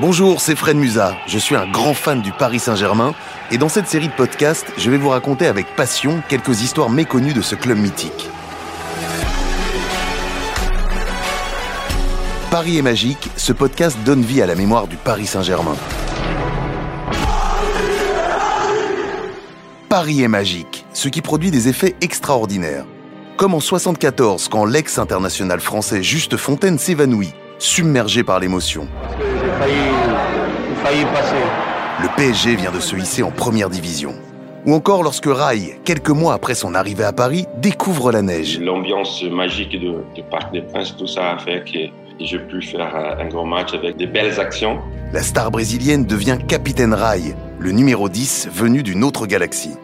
Bonjour, c'est Fred Musa. Je suis un grand fan du Paris Saint-Germain et dans cette série de podcasts, je vais vous raconter avec passion quelques histoires méconnues de ce club mythique. Paris est magique, ce podcast donne vie à la mémoire du Paris Saint-Germain. Paris est magique, ce qui produit des effets extraordinaires. Comme en 74 quand l'ex-international français Juste Fontaine s'évanouit, submergé par l'émotion. Le PSG vient de se hisser en première division. Ou encore lorsque Rai, quelques mois après son arrivée à Paris, découvre la neige. L'ambiance magique de, Parc des Princes, tout ça a fait que j'ai pu faire un grand match avec des belles actions. La star brésilienne devient capitaine Rai, le numéro 10 venu d'une autre galaxie.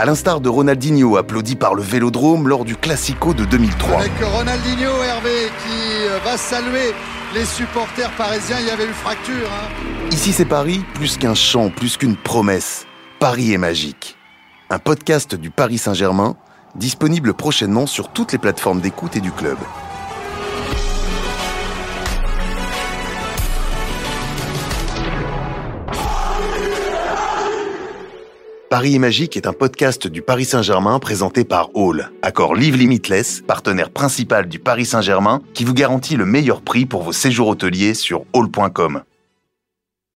À l'instar de Ronaldinho applaudi par le Vélodrome lors du Classico de 2003. Avec Ronaldinho Hervé qui euh, va saluer les supporters parisiens, il y avait une fracture. Hein. Ici c'est Paris, plus qu'un chant, plus qu'une promesse. Paris est magique. Un podcast du Paris Saint-Germain, disponible prochainement sur toutes les plateformes d'écoute et du club. Paris est magique est un podcast du Paris Saint-Germain présenté par Hall, accord Live Limitless, partenaire principal du Paris Saint-Germain, qui vous garantit le meilleur prix pour vos séjours hôteliers sur hall.com.